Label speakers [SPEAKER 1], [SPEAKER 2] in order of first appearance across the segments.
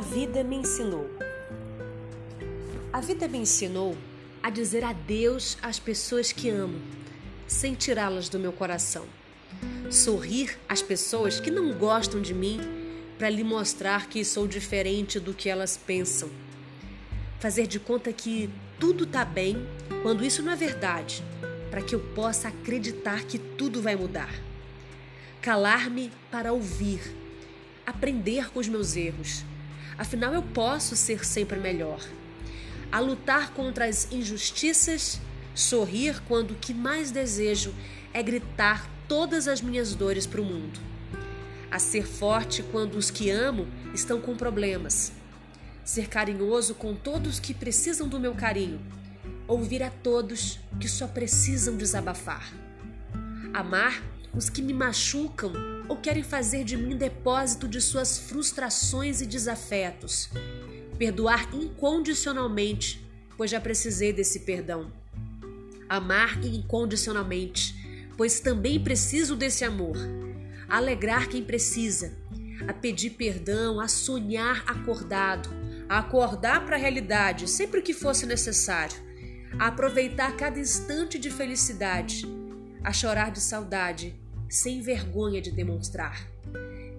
[SPEAKER 1] vida me ensinou. A vida me ensinou a dizer adeus às pessoas que amo, sem tirá-las do meu coração. Sorrir às pessoas que não gostam de mim para lhe mostrar que sou diferente do que elas pensam. Fazer de conta que tudo está bem quando isso não é verdade, para que eu possa acreditar que tudo vai mudar. Calar-me para ouvir, aprender com os meus erros Afinal, eu posso ser sempre melhor. A lutar contra as injustiças, sorrir quando o que mais desejo é gritar todas as minhas dores para o mundo. A ser forte quando os que amo estão com problemas. Ser carinhoso com todos que precisam do meu carinho. Ouvir a todos que só precisam desabafar. Amar os que me machucam ou querem fazer de mim depósito de suas frustrações e desafetos. Perdoar incondicionalmente, pois já precisei desse perdão. Amar incondicionalmente, pois também preciso desse amor. Alegrar quem precisa, a pedir perdão, a sonhar acordado, a acordar para a realidade sempre que fosse necessário, a aproveitar cada instante de felicidade, a chorar de saudade sem vergonha de demonstrar.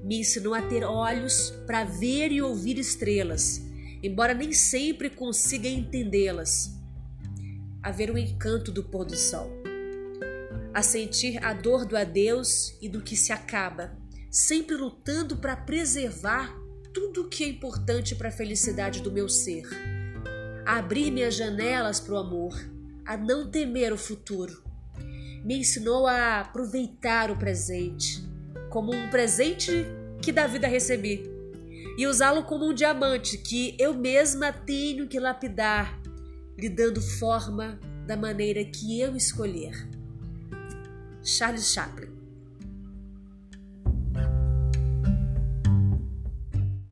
[SPEAKER 1] Me ensinou a ter olhos para ver e ouvir estrelas, embora nem sempre consiga entendê-las. A ver o encanto do pôr do sol. A sentir a dor do adeus e do que se acaba, sempre lutando para preservar tudo o que é importante para a felicidade do meu ser. A abrir minhas janelas para o amor, a não temer o futuro me ensinou a aproveitar o presente como um presente que da vida recebi e usá-lo como um diamante que eu mesma tenho que lapidar, lhe dando forma da maneira que eu escolher. Charles Chaplin